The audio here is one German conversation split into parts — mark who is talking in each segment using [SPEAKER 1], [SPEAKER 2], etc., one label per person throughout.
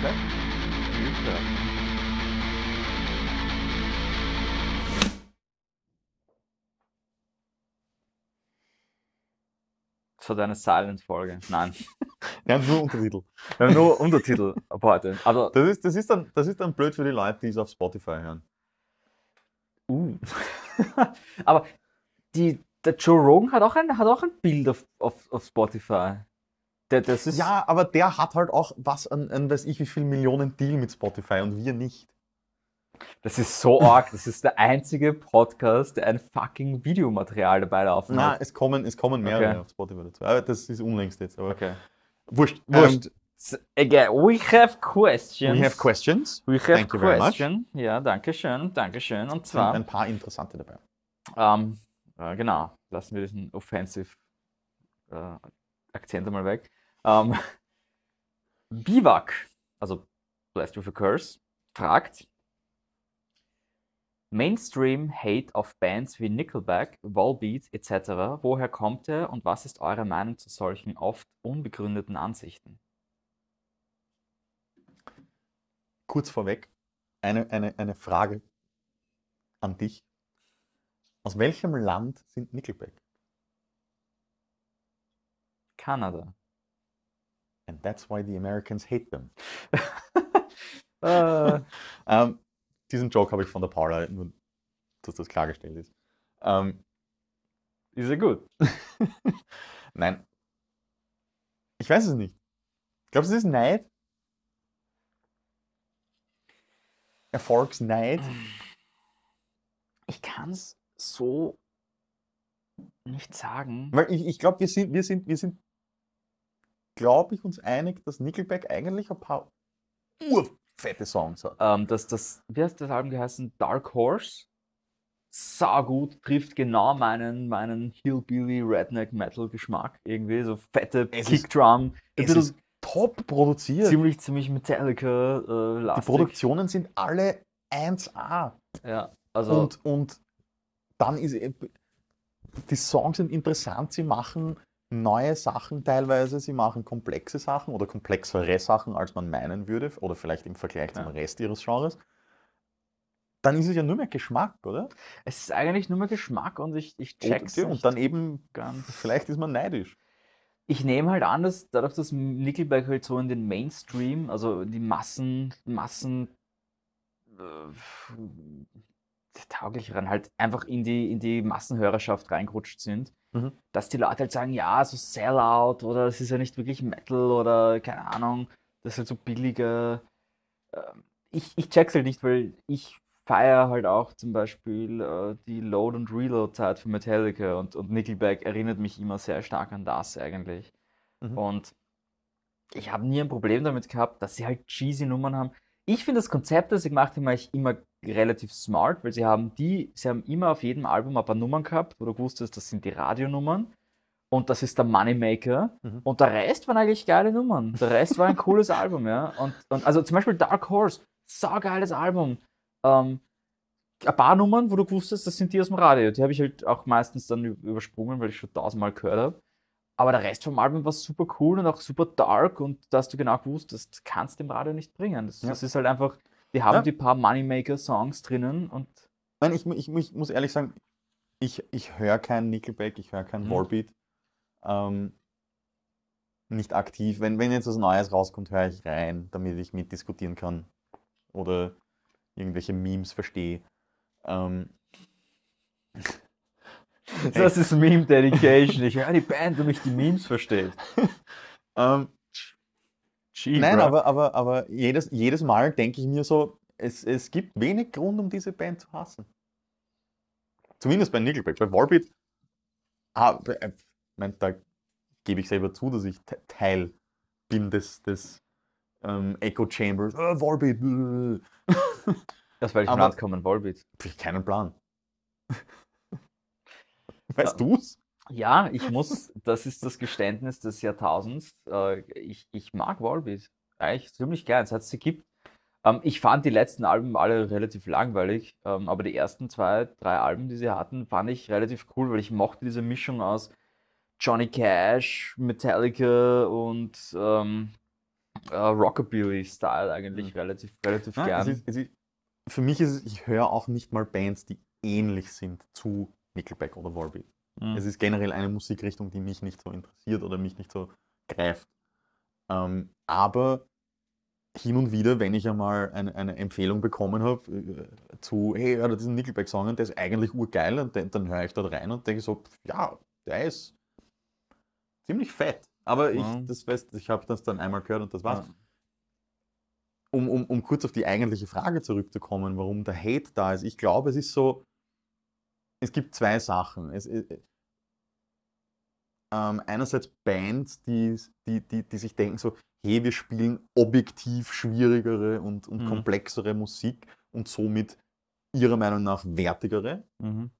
[SPEAKER 1] Flag?
[SPEAKER 2] Ja. Das war eine Silent-Folge. Nein.
[SPEAKER 1] Wir haben nur Untertitel.
[SPEAKER 2] Wir haben nur Untertitel ab heute. Also,
[SPEAKER 1] Das ist, das, ist dann, das ist dann blöd für die Leute, die es auf Spotify hören.
[SPEAKER 2] uh. Aber die, der Joe Rogan hat auch ein, hat auch ein Bild auf, auf, auf Spotify. Der, das ist,
[SPEAKER 1] Ja, aber der hat halt auch was an, an weiß ich wie viel Millionen Deal mit Spotify und wir nicht.
[SPEAKER 2] das ist so arg. Das ist der einzige Podcast, der ein fucking Videomaterial dabei laufen
[SPEAKER 1] Na,
[SPEAKER 2] hat.
[SPEAKER 1] es kommen, es kommen mehrere
[SPEAKER 2] Okay.
[SPEAKER 1] auf Spotify dazu. Aber das ist unlängst jetzt. Aber
[SPEAKER 2] Okay.
[SPEAKER 1] wurscht.
[SPEAKER 2] Wurscht.
[SPEAKER 1] Ähm,
[SPEAKER 2] So, again, we have questions.
[SPEAKER 1] we have questions.
[SPEAKER 2] We have
[SPEAKER 1] Thank you very much.
[SPEAKER 2] question. Ja, danke schön, danke schön. Und
[SPEAKER 1] Es sind
[SPEAKER 2] zwar,
[SPEAKER 1] ein paar interessante dabei.
[SPEAKER 2] ähm, äh, genau, lassen wir diesen offensive äh, Akzent einmal weg. Ähm, Biwak, also Blessed with a Curse, fragt, Mainstream Hate auf Bands wie Nickelback, Volbeat etc. Woher kommt er und was ist eure Meinung zu solchen oft unbegründeten Ansichten?
[SPEAKER 1] Kurz vorweg, eine, eine, eine Frage an dich. Aus welchem Land sind Nickelback?
[SPEAKER 2] Kanada.
[SPEAKER 1] And that's why the Americans hate them.
[SPEAKER 2] Äh,
[SPEAKER 1] Ähm, diesen Joke habe ich von der Paula, nur dass das klargestellt ist. Ähm,
[SPEAKER 2] ist ja gut.
[SPEAKER 1] nein. Ich weiß es nicht. Glaubst du, das ist Neid? Erfolgsneid?
[SPEAKER 2] Ich kann es so nicht sagen.
[SPEAKER 1] Weil ich, ich glaube, wir sind, wir sind, wir sind, glaube ich, uns einig, dass Nickelback eigentlich ein paar urfette Songs hat.
[SPEAKER 2] Ähm, das, das, wie heißt das Album geheißen? Dark Horse. Sau gut, trifft genau meinen, meinen Hillbilly Redneck Metal Geschmack. Irgendwie so fette
[SPEAKER 1] Es ist-
[SPEAKER 2] Kickdrum. Ein
[SPEAKER 1] Es ist top produziert.
[SPEAKER 2] ziemlich, ziemlich Metallica äh,
[SPEAKER 1] Die. Produktionen sind alle 1A.
[SPEAKER 2] Ja, also
[SPEAKER 1] Und, und dann ist e- die Songs sind interessant, sie machen neue Sachen teilweise, sie machen komplexe Sachen oder komplexere Sachen, als man meinen würde, oder vielleicht im Vergleich zum
[SPEAKER 2] Ja.
[SPEAKER 1] Rest ihres Genres. Dann ist es ja nur mehr Geschmack, oder?
[SPEAKER 2] es ist eigentlich nur mehr Geschmack und ich, ich check's
[SPEAKER 1] und, und dann eben,
[SPEAKER 2] ganz.
[SPEAKER 1] vielleicht ist man neidisch.
[SPEAKER 2] Ich nehme halt an, dass dadurch, dass Nickelback halt so in den Mainstream, also die Massen, Massen äh, tauglicheren, halt einfach in die, in die Massenhörerschaft reingerutscht sind,
[SPEAKER 1] Mhm.
[SPEAKER 2] dass die Leute halt sagen, ja, so Sellout oder es ist ja nicht wirklich Metal oder keine Ahnung, das ist halt so billige. ähm, Ich, ich check's halt nicht, weil ich feiere halt auch zum Beispiel äh, die Load- und Reload-Zeit von Metallica und, und Nickelback erinnert mich immer sehr stark an das eigentlich.
[SPEAKER 1] Mhm.
[SPEAKER 2] Und ich habe nie ein Problem damit gehabt, dass sie halt cheesy Nummern haben. Ich finde das Konzept, das sie gemacht haben, eigentlich immer relativ smart, weil sie haben die, sie haben immer auf jedem Album ein paar Nummern gehabt, wo du wusstest, das sind die Radionummern und das ist der Moneymaker
[SPEAKER 1] Mhm.
[SPEAKER 2] und der Rest waren eigentlich geile Nummern. Der Rest war ein cooles Album, ja. Und, und also zum Beispiel Dark Horse, saugeiles Album. Ähm, ein paar Nummern, wo du wusstest, das sind die aus dem Radio. Die habe ich halt auch meistens dann übersprungen, weil ich schon tausendmal gehört habe. Aber der Rest vom Album war super cool und auch super dark und da hast du genau gewusst, das kannst du im Radio nicht bringen. Das,
[SPEAKER 1] Ja.
[SPEAKER 2] das ist halt einfach, die haben
[SPEAKER 1] Ja.
[SPEAKER 2] die paar Moneymaker-Songs drinnen und
[SPEAKER 1] Nein, ich, ich, ich muss ehrlich sagen, ich, ich höre kein Nickelback, ich höre kein
[SPEAKER 2] Mhm.
[SPEAKER 1] Volbeat. Ähm, nicht aktiv. Wenn, wenn jetzt was Neues rauskommt, höre ich rein, damit ich mitdiskutieren kann oder irgendwelche Memes verstehe. Ähm,
[SPEAKER 2] das ist Meme-Dedication. Ich höre die Band, damit ich die Memes verstehst.
[SPEAKER 1] ähm,
[SPEAKER 2] Gee,
[SPEAKER 1] nein,
[SPEAKER 2] bro.
[SPEAKER 1] aber, aber, aber jedes, jedes Mal denke ich mir so, es, es gibt wenig Grund, um diese Band zu hassen. Zumindest bei Nickelback. Bei Volbeat, ah, äh, mein, da gebe ich selber zu, dass ich Te- Teil bin des, des ähm, Echo Chambers. Äh, Volbeat. Äh.
[SPEAKER 2] Aus welchem
[SPEAKER 1] aber-
[SPEAKER 2] Land kommen Volbeat?
[SPEAKER 1] Ich keinen Plan. Weißt
[SPEAKER 2] Ja.
[SPEAKER 1] du's?
[SPEAKER 2] Ja, ich muss, das ist das Geständnis des Jahrtausends. Äh, ich, ich mag Volbeat. Eigentlich ziemlich gern, seit es sie gibt. Ähm, ich fand die letzten Alben alle relativ langweilig, ähm, aber die ersten zwei, drei Alben, die sie hatten, fand ich relativ cool, weil ich mochte diese Mischung aus Johnny Cash, Metallica und ähm, äh, Rockabilly-Style eigentlich relativ, relativ
[SPEAKER 1] Ja,
[SPEAKER 2] gern.
[SPEAKER 1] es ist, es ist, für mich ist es, ich höre auch nicht mal Bands, die ähnlich sind zu Nickelback oder Volbeat.
[SPEAKER 2] Mhm.
[SPEAKER 1] Es ist generell eine Musikrichtung, die mich nicht so interessiert oder mich nicht so greift. Ähm, aber hin und wieder, wenn ich einmal eine, eine Empfehlung bekommen habe äh, zu, hey, hör diesen Nickelback-Song der ist eigentlich urgeil, und dann, dann höre ich dort rein und denke so, ja, der ist ziemlich fett. Aber ich,
[SPEAKER 2] Ja.
[SPEAKER 1] das weißt, ich habe das dann einmal gehört und das war's
[SPEAKER 2] Ja.
[SPEAKER 1] um, um, um kurz auf die eigentliche Frage zurückzukommen, warum der Hate da ist. Ich glaube, es ist so, es gibt zwei Sachen. Es, äh, ähm, einerseits Bands, die, die, die, die sich denken so, hey, wir spielen objektiv schwierigere und, und
[SPEAKER 2] Mhm.
[SPEAKER 1] komplexere Musik und somit ihrer Meinung nach wertigere.
[SPEAKER 2] Mhm.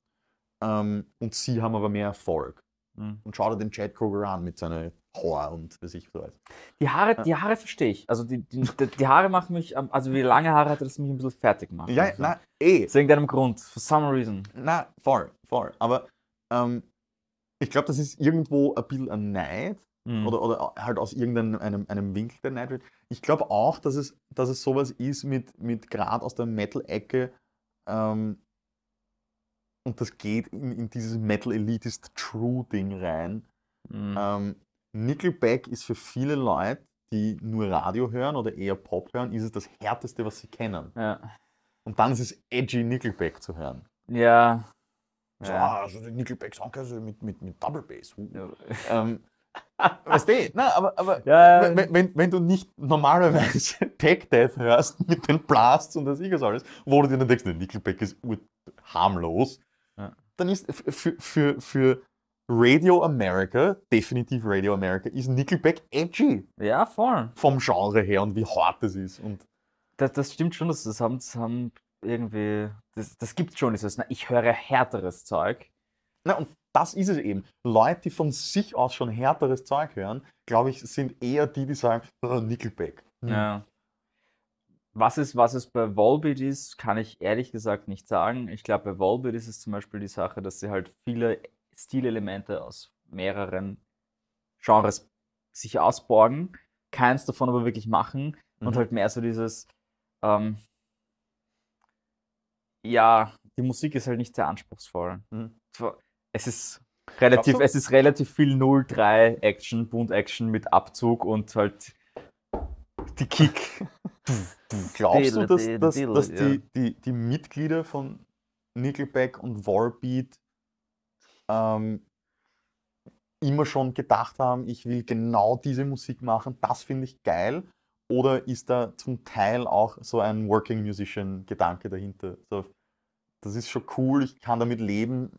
[SPEAKER 1] Ähm, und sie haben aber mehr Erfolg.
[SPEAKER 2] Mhm.
[SPEAKER 1] Und schau dir den Chad Kroger an mit seiner Haar und was ich so weiß.
[SPEAKER 2] Die Haare, die Haare verstehe ich. Also die, die, die Haare machen mich, also wie lange Haare hatte das mich ein bisschen fertig gemacht.
[SPEAKER 1] Ja,
[SPEAKER 2] also.
[SPEAKER 1] na, eh.
[SPEAKER 2] Aus irgendeinem Grund. For some reason.
[SPEAKER 1] Na, voll, voll. Aber ähm, ich glaube, das ist irgendwo ein bisschen ein Neid
[SPEAKER 2] Mhm.
[SPEAKER 1] oder, oder halt aus irgendeinem einem, einem Winkel der Neid wird. Ich glaube auch, dass es, dass es sowas ist mit, mit gerade aus der Metal-Ecke ähm, und das geht in, in dieses Metal Elitist True-Ding rein.
[SPEAKER 2] Mhm.
[SPEAKER 1] Ähm, Nickelback ist für viele Leute, die nur Radio hören oder eher Pop hören, ist es das härteste, was sie kennen.
[SPEAKER 2] ja.
[SPEAKER 1] Und dann ist es edgy, Nickelback zu hören.
[SPEAKER 2] Ja.
[SPEAKER 1] So,
[SPEAKER 2] Ja.
[SPEAKER 1] ah, also die Nickelback-Song also mit, mit, mit Double Bass.
[SPEAKER 2] Ja.
[SPEAKER 1] Ähm, weißt du, na, aber, aber
[SPEAKER 2] Ja,
[SPEAKER 1] wenn, wenn, wenn du nicht normalerweise Tech Death hörst mit den Blasts und das ich alles, wo du dir dann denkst, der Nickelback ist harmlos, dann ist für, für, für Radio America, definitiv Radio America, ist Nickelback edgy
[SPEAKER 2] Ja, voll.
[SPEAKER 1] vom Genre her und wie hart es ist. Und
[SPEAKER 2] Das, das stimmt schon, dass das haben, das haben irgendwie, das, das gibt schon dieses, na, ich höre härteres Zeug.
[SPEAKER 1] Na, und das ist es eben. Leute, die von sich aus schon härteres Zeug hören, glaube ich, sind eher die, die sagen, oh, Nickelback. Hm.
[SPEAKER 2] Ja. Was es, was es bei Volbeat ist, kann ich ehrlich gesagt nicht sagen. Ich glaube, bei Volbeat ist es zum Beispiel die Sache, dass sie halt viele Stilelemente aus mehreren Genres sich ausborgen, keins davon aber wirklich machen und
[SPEAKER 1] Mhm.
[SPEAKER 2] halt mehr so dieses, ähm, ja, die Musik ist halt nicht sehr anspruchsvoll.
[SPEAKER 1] Mhm.
[SPEAKER 2] Es ist relativ, es ist relativ viel 0-3 Action, Bund-Action mit Abzug und halt die Kick.
[SPEAKER 1] Glaubst du, dass, dass, dass die, die, die Mitglieder von Nickelback und Volbeat ähm, immer schon gedacht haben, ich will genau diese Musik machen, das finde ich geil? Oder ist da zum Teil auch so ein Working Musician-Gedanke dahinter? So, das ist schon cool, ich kann damit leben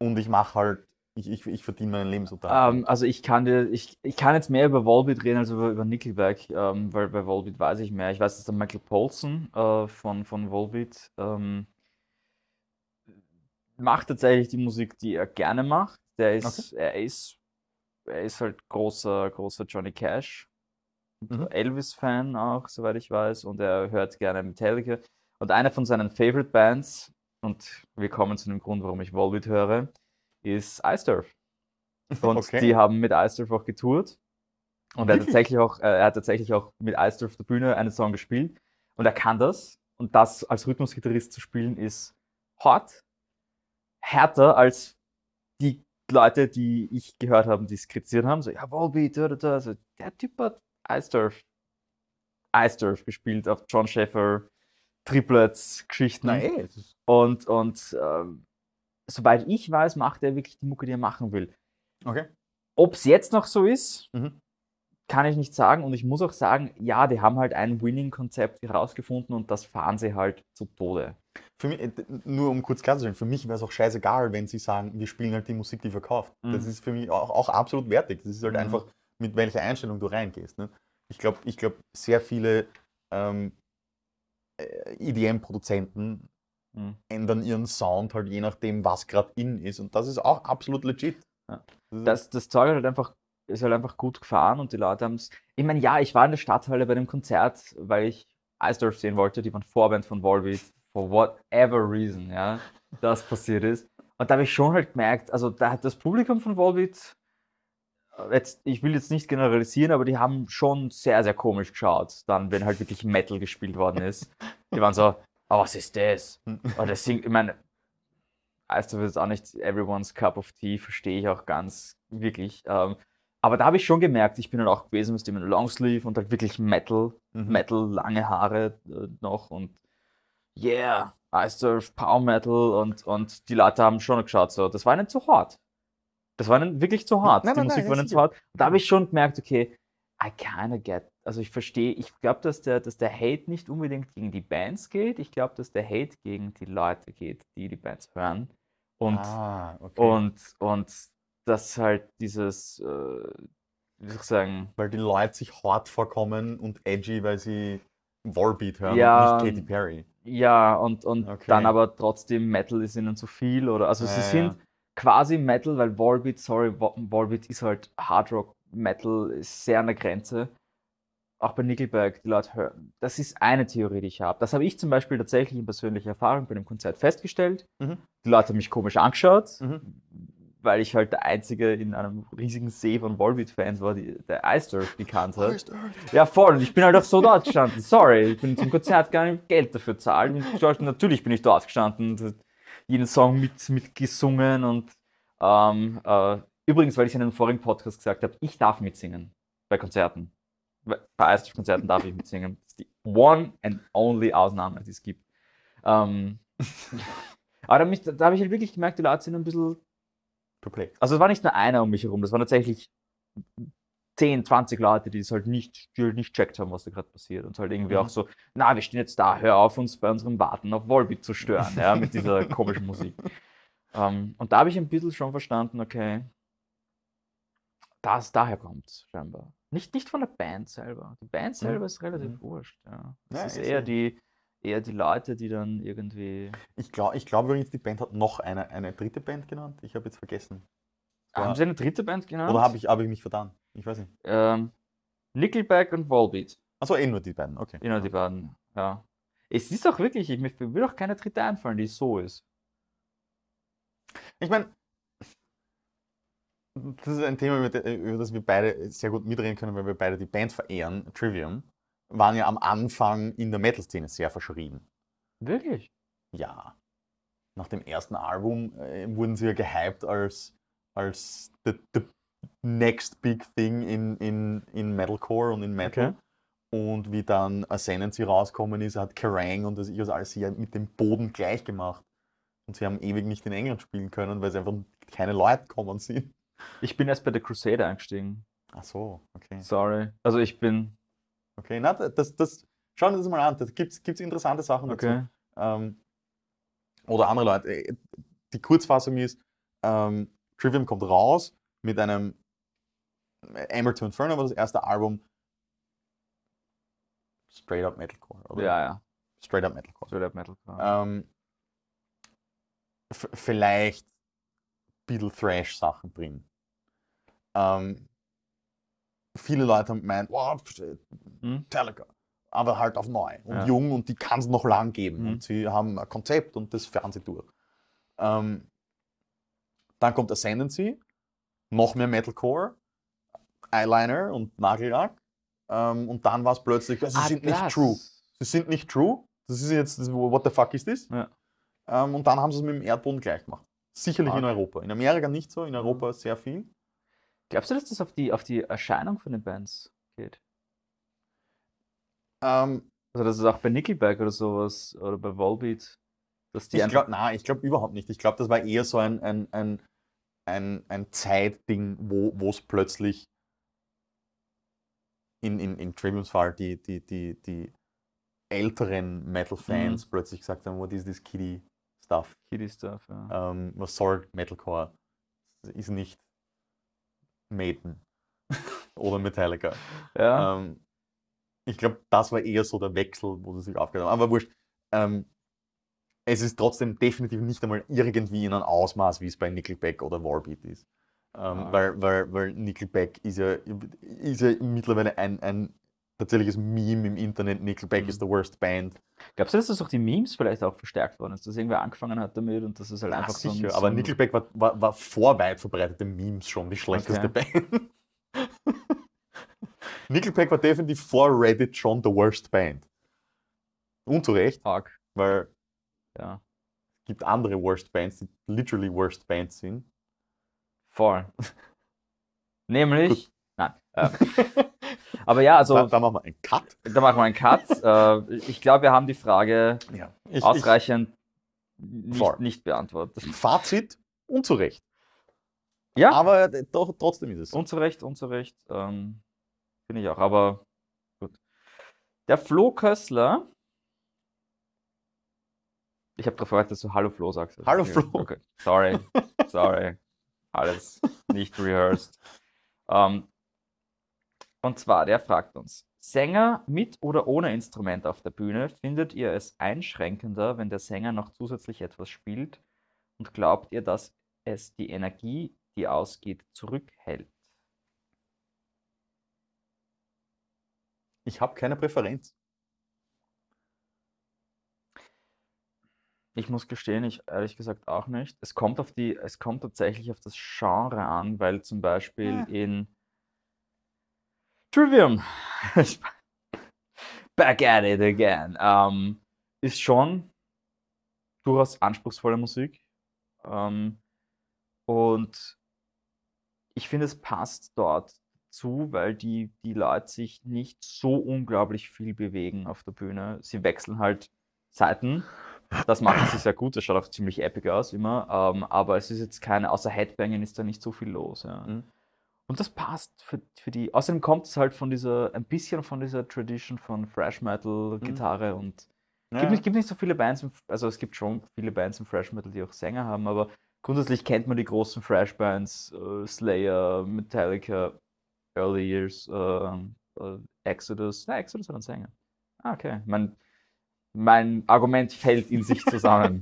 [SPEAKER 1] und ich mache halt, ich, ich, ich verdiene meinen Lebensunterhalt.
[SPEAKER 2] Ähm, also ich kann dir, ich, ich kann jetzt mehr über Volbeat reden als über, über Nickelback, ähm, weil bei Volbeat weiß ich mehr. Ich weiß, dass der Michael Paulson äh, von, von Volbeat ähm, macht tatsächlich die Musik, die er gerne macht. Der ist, er ist, er ist halt großer, großer Johnny Cash,
[SPEAKER 1] Mhm.
[SPEAKER 2] Elvis-Fan auch, soweit ich weiß, und er hört gerne Metallica. Und eine von seinen Favorite Bands, und wir kommen zu dem Grund, warum ich Volbeat höre, ist Ice Turf. Und
[SPEAKER 1] Okay.
[SPEAKER 2] die haben mit Ice Turf auch getourt. Und er hat tatsächlich auch, äh, er hat tatsächlich auch mit Ice Turf auf der Bühne einen Song gespielt. Und er kann das. Und das als Rhythmusgitarrist zu spielen ist hart, härter als die Leute, die ich gehört habe, die es kritisiert haben. So, ja, Volbeat, da, da, da. Also, der Typ hat Ice Turf gespielt auf John Schäfer, Triplets, Geschichten.
[SPEAKER 1] Na eh,
[SPEAKER 2] Und, und ähm, soweit ich weiß, macht er wirklich die Mucke, die er machen will.
[SPEAKER 1] okay.
[SPEAKER 2] Ob es jetzt noch so ist,
[SPEAKER 1] Mhm.
[SPEAKER 2] kann ich nicht sagen. Und ich muss auch sagen, ja, die haben halt ein Winning-Konzept herausgefunden und das fahren sie halt zu Tode.
[SPEAKER 1] Für mich, äh, nur um kurz klarzustellen, für mich wäre es auch scheißegal, wenn sie sagen, wir spielen halt die Musik, die verkauft. Das
[SPEAKER 2] Mhm.
[SPEAKER 1] ist für mich auch, auch absolut wertig. Das ist halt
[SPEAKER 2] Mhm.
[SPEAKER 1] einfach, mit welcher Einstellung du reingehst. Ne? Ich glaube, ich glaub, sehr viele ähm, äh, EDM-Produzenten
[SPEAKER 2] Mhm.
[SPEAKER 1] ändern ihren Sound halt je nachdem, was gerade in ist. Und das ist auch absolut legit.
[SPEAKER 2] Ja.
[SPEAKER 1] Das
[SPEAKER 2] Das, das Zeug halt einfach, ist halt einfach gut gefahren und die Leute haben es. Ich meine, ja, ich war in der Stadthalle bei dem Konzert, weil ich Eisdorf sehen wollte, die waren Vorband von Volbeat, for whatever reason, ja, das passiert ist. Und da habe ich schon halt gemerkt, also da hat das Publikum von Volbeat jetzt, ich will jetzt nicht generalisieren, aber die haben schon sehr, sehr komisch geschaut, dann, wenn halt wirklich Metal gespielt worden ist. Die waren so, oh, was ist das? Und das singt, ich meine, weißt du, das ist auch nicht everyone's cup of tea, verstehe ich auch ganz wirklich. Ähm, aber da habe ich schon gemerkt, ich bin halt auch gewesen mit dem Longsleeve und halt wirklich Metal,
[SPEAKER 1] Mhm.
[SPEAKER 2] Metal, lange Haare äh, noch und yeah, Ice Surf, Power Metal und, und die Leute haben schon geschaut, so, das war nicht zu hart. Das war nicht wirklich zu hart.
[SPEAKER 1] Nein,
[SPEAKER 2] die
[SPEAKER 1] nein,
[SPEAKER 2] Musik
[SPEAKER 1] nein,
[SPEAKER 2] war nicht zu hart. Und da habe ich schon gemerkt, okay, I kinda get. Also ich verstehe, ich glaube, dass der, dass der Hate nicht unbedingt gegen die Bands geht. Ich glaube, dass der Hate gegen die Leute geht, die die Bands hören. Und,
[SPEAKER 1] ah, okay.
[SPEAKER 2] und, und dass halt dieses, äh, wie soll ich sagen,
[SPEAKER 1] weil die Leute sich hart vorkommen und edgy, weil sie Warbeat hören
[SPEAKER 2] Ja,
[SPEAKER 1] und nicht Katy Perry.
[SPEAKER 2] Ja, und, und
[SPEAKER 1] Okay.
[SPEAKER 2] dann aber trotzdem Metal ist ihnen zu viel. Oder, also sie
[SPEAKER 1] Ja,
[SPEAKER 2] sind
[SPEAKER 1] ja.
[SPEAKER 2] quasi Metal, weil Volbeat, sorry, Volbeat ist halt Hard Rock, Metal ist sehr an der Grenze. Auch bei Nickelback, die Leute hören. Das ist eine Theorie, die ich habe. Das habe ich zum Beispiel tatsächlich in persönlicher Erfahrung bei dem Konzert festgestellt.
[SPEAKER 1] Mhm.
[SPEAKER 2] Die Leute haben mich komisch angeschaut,
[SPEAKER 1] Mhm.
[SPEAKER 2] Weil ich halt der Einzige in einem riesigen See von Volbeat-Fans war, die, der Ice Surf gekannt hat. Ja, voll. Und ich bin halt auch so dort gestanden. Sorry, ich bin zum Konzert gar nicht Geld dafür zahlen. Und natürlich bin ich dort gestanden und jeden Song mit, mit gesungen. Und ähm, äh, übrigens, weil ich in einem vorigen Podcast gesagt habe, ich darf mitsingen bei Konzerten. Bei Eisdorf-Konzerten darf ich mitsingen. Das ist die one and only Ausnahme, die es gibt. Ähm, aber da, da habe ich halt wirklich gemerkt, die Leute sind ein bisschen
[SPEAKER 1] Perplex.
[SPEAKER 2] also es war nicht nur einer um mich herum, das waren tatsächlich 10, 20 Leute, die es halt nicht, die halt nicht checkt haben, was da gerade passiert. Und halt irgendwie
[SPEAKER 1] Mhm.
[SPEAKER 2] auch so, na, wir stehen jetzt da, hör auf, uns bei unserem Warten auf Volbeat zu stören, ja, mit dieser komischen Musik. Ähm, und da habe ich ein bisschen schon verstanden, okay, dass daher kommt, scheinbar. Nicht, nicht von der Band selber. Die Band selber ist relativ
[SPEAKER 1] Mhm.
[SPEAKER 2] wurscht, ja. Es
[SPEAKER 1] Ja,
[SPEAKER 2] ist eher
[SPEAKER 1] eh.
[SPEAKER 2] die, eher die Leute, die dann irgendwie.
[SPEAKER 1] Ich glaube ich glaub übrigens, die Band hat noch eine, eine dritte Band genannt. Ich habe jetzt vergessen. Ja.
[SPEAKER 2] Haben sie eine dritte Band genannt?
[SPEAKER 1] Oder habe ich, hab ich mich vertan? Ich weiß nicht.
[SPEAKER 2] Ähm, Nickelback und Volbeat.
[SPEAKER 1] Achso, eh nur die beiden. Okay.
[SPEAKER 2] Genau, die beiden, ja. Es ist auch wirklich, ich, mir will auch keine dritte einfallen, die so ist.
[SPEAKER 1] Ich meine, das ist ein Thema, über das- über das wir beide sehr gut mitreden können, weil wir beide die Band verehren. Trivium waren ja am Anfang in der Metal-Szene sehr verschrien.
[SPEAKER 2] Wirklich?
[SPEAKER 1] Ja. Nach dem ersten Album äh, wurden sie ja gehypt als, als the, the next big thing in, in, in Metalcore und in Metal.
[SPEAKER 2] Okay.
[SPEAKER 1] Und wie dann Ascendancy rausgekommen ist, hat Kerrang und das ich alles sie ja mit dem Boden gleich gemacht. Und sie haben ewig nicht in England spielen können, weil es einfach keine Leute gekommen sind.
[SPEAKER 2] Ich bin erst bei The Crusader eingestiegen.
[SPEAKER 1] Ach so, okay.
[SPEAKER 2] Sorry. Also ich bin.
[SPEAKER 1] Okay, na, das, das, schauen wir das mal an. Da gibt es interessante Sachen dazu.
[SPEAKER 2] Okay.
[SPEAKER 1] Ähm, oder andere Leute. Äh, Die Kurzfassung ist, ähm, Trivium kommt raus mit einem Emerald to Inferno war das erste Album. Straight up Metalcore, oder?
[SPEAKER 2] Ja, ja.
[SPEAKER 1] Straight up Metalcore.
[SPEAKER 2] Straight Up Metal.
[SPEAKER 1] Ähm, vielleicht ein bisschen Thrash-Sachen drin. Ähm, viele Leute wow, pf-
[SPEAKER 2] Hm?
[SPEAKER 1] Aber halt auf neu und
[SPEAKER 2] Ja.
[SPEAKER 1] jung und die kann es noch lang geben.
[SPEAKER 2] Mhm.
[SPEAKER 1] Und sie haben ein Konzept und das fahren sie durch. Ähm, dann kommt Ascendancy, noch mehr Metalcore, Eyeliner und Nagellack. Ähm, und dann war es plötzlich, sie
[SPEAKER 2] Ah,
[SPEAKER 1] sind nicht
[SPEAKER 2] das.
[SPEAKER 1] true. Sie sind nicht true. Das ist jetzt, das, what the fuck is this?
[SPEAKER 2] Ja.
[SPEAKER 1] Ähm, und dann haben sie es mit dem Erdboden gleich gemacht. Sicherlich in
[SPEAKER 2] Okay.
[SPEAKER 1] Europa. In Amerika nicht so, in Europa sehr viel.
[SPEAKER 2] Glaubst du, dass das auf die, auf die Erscheinung von den Bands geht?
[SPEAKER 1] Ähm,
[SPEAKER 2] Also dass es auch bei Nickelback oder sowas oder bei Volbeat, dass die
[SPEAKER 1] ich glaube, nein, ich glaube überhaupt nicht. Ich glaube, das war eher so ein, ein, ein, ein, ein Zeitding, wo es plötzlich in, in, in Triviums Fall die, die, die, die älteren Metal-Fans plötzlich gesagt haben, what is this kiddie stuff?
[SPEAKER 2] Kiddie Stuff, ja.
[SPEAKER 1] Ähm, was soll Metalcore? Ist nicht Maiden oder Metallica.
[SPEAKER 2] ja.
[SPEAKER 1] Ähm, ich glaube, das war eher so der Wechsel, wo sie sich aufgehört haben. Aber wurscht. Ähm, es ist trotzdem definitiv nicht einmal irgendwie in einem Ausmaß, wie es bei Nickelback oder Warbeat ist. Ähm,
[SPEAKER 2] Ah.
[SPEAKER 1] weil, weil, weil Nickelback ist ja, ist ja mittlerweile ein, ein tatsächliches Meme im Internet. Nickelback
[SPEAKER 2] Mhm.
[SPEAKER 1] is the worst band.
[SPEAKER 2] Glaubst du, dass das durch die Memes vielleicht auch verstärkt worden ist, dass irgendwer angefangen hat damit und dass es halt
[SPEAKER 1] Ja,
[SPEAKER 2] einfach so ein,
[SPEAKER 1] sicher,
[SPEAKER 2] so
[SPEAKER 1] aber Nickelback war, war, war vor weit verbreitete Memes schon die schlechteste Band. Nickelback war definitiv vor Reddit schon the worst band. Und zu Recht,
[SPEAKER 2] Fuck.
[SPEAKER 1] weil
[SPEAKER 2] Ja.
[SPEAKER 1] es gibt andere worst bands, die literally worst bands sind.
[SPEAKER 2] Voll. Nämlich. Nein. Äh, aber ja, also
[SPEAKER 1] da, da machen wir einen Cut.
[SPEAKER 2] da machen wir einen Cut. äh, ich glaube, wir haben die Frage
[SPEAKER 1] Ja. Ich,
[SPEAKER 2] ausreichend nicht,
[SPEAKER 1] Voll.
[SPEAKER 2] nicht beantwortet.
[SPEAKER 1] ich, Fazit, unzurecht.
[SPEAKER 2] Ja,
[SPEAKER 1] Aber äh, doch, trotzdem ist es so.
[SPEAKER 2] unzurecht, unzurecht. Ähm, Finde ich auch, aber gut. Der Flo Kössler. Ich habe gefragt, dass du Hallo Flo sagst.
[SPEAKER 1] Hallo, Flo.
[SPEAKER 2] Okay. Sorry, sorry. Alles nicht rehearsed. Ähm, und zwar, der fragt uns: Sänger mit oder ohne Instrument auf der Bühne, findet ihr es einschränkender, wenn der Sänger noch zusätzlich etwas spielt? Und glaubt ihr, dass es die Energie, die ausgeht, zurückhält?
[SPEAKER 1] Ich habe keine Präferenz.
[SPEAKER 2] Ich muss gestehen, ich ehrlich gesagt auch nicht. Es kommt auf die, es kommt tatsächlich auf das Genre an, weil zum Beispiel
[SPEAKER 1] Ja.
[SPEAKER 2] in Trivium Back at it again ähm, ist schon durchaus anspruchsvolle Musik. Ähm, und ich finde, es passt dort zu, weil die, die Leute sich nicht so unglaublich viel bewegen auf der Bühne. Sie wechseln halt Seiten. Das machen sie sehr gut, das schaut auch ziemlich epic aus immer. Ähm, aber es ist jetzt keine, außer Headbanging ist da nicht so viel los. Ja.
[SPEAKER 1] Mhm.
[SPEAKER 2] Und das passt für, für die. Außerdem kommt es halt von dieser, ein bisschen von dieser Tradition von Thrash Metal, Gitarre und
[SPEAKER 1] Ja.
[SPEAKER 2] gibt, nicht, gibt nicht so viele Bands, im, also es gibt schon viele Bands im Thrash Metal, die auch Sänger haben, aber grundsätzlich kennt man die großen Thrash Bands, äh, Slayer, Metallica, Early Years, äh, äh, Exodus. Na, Exodus hat einen Sänger. Ah, okay. Mein, mein Argument fällt in sich zusammen.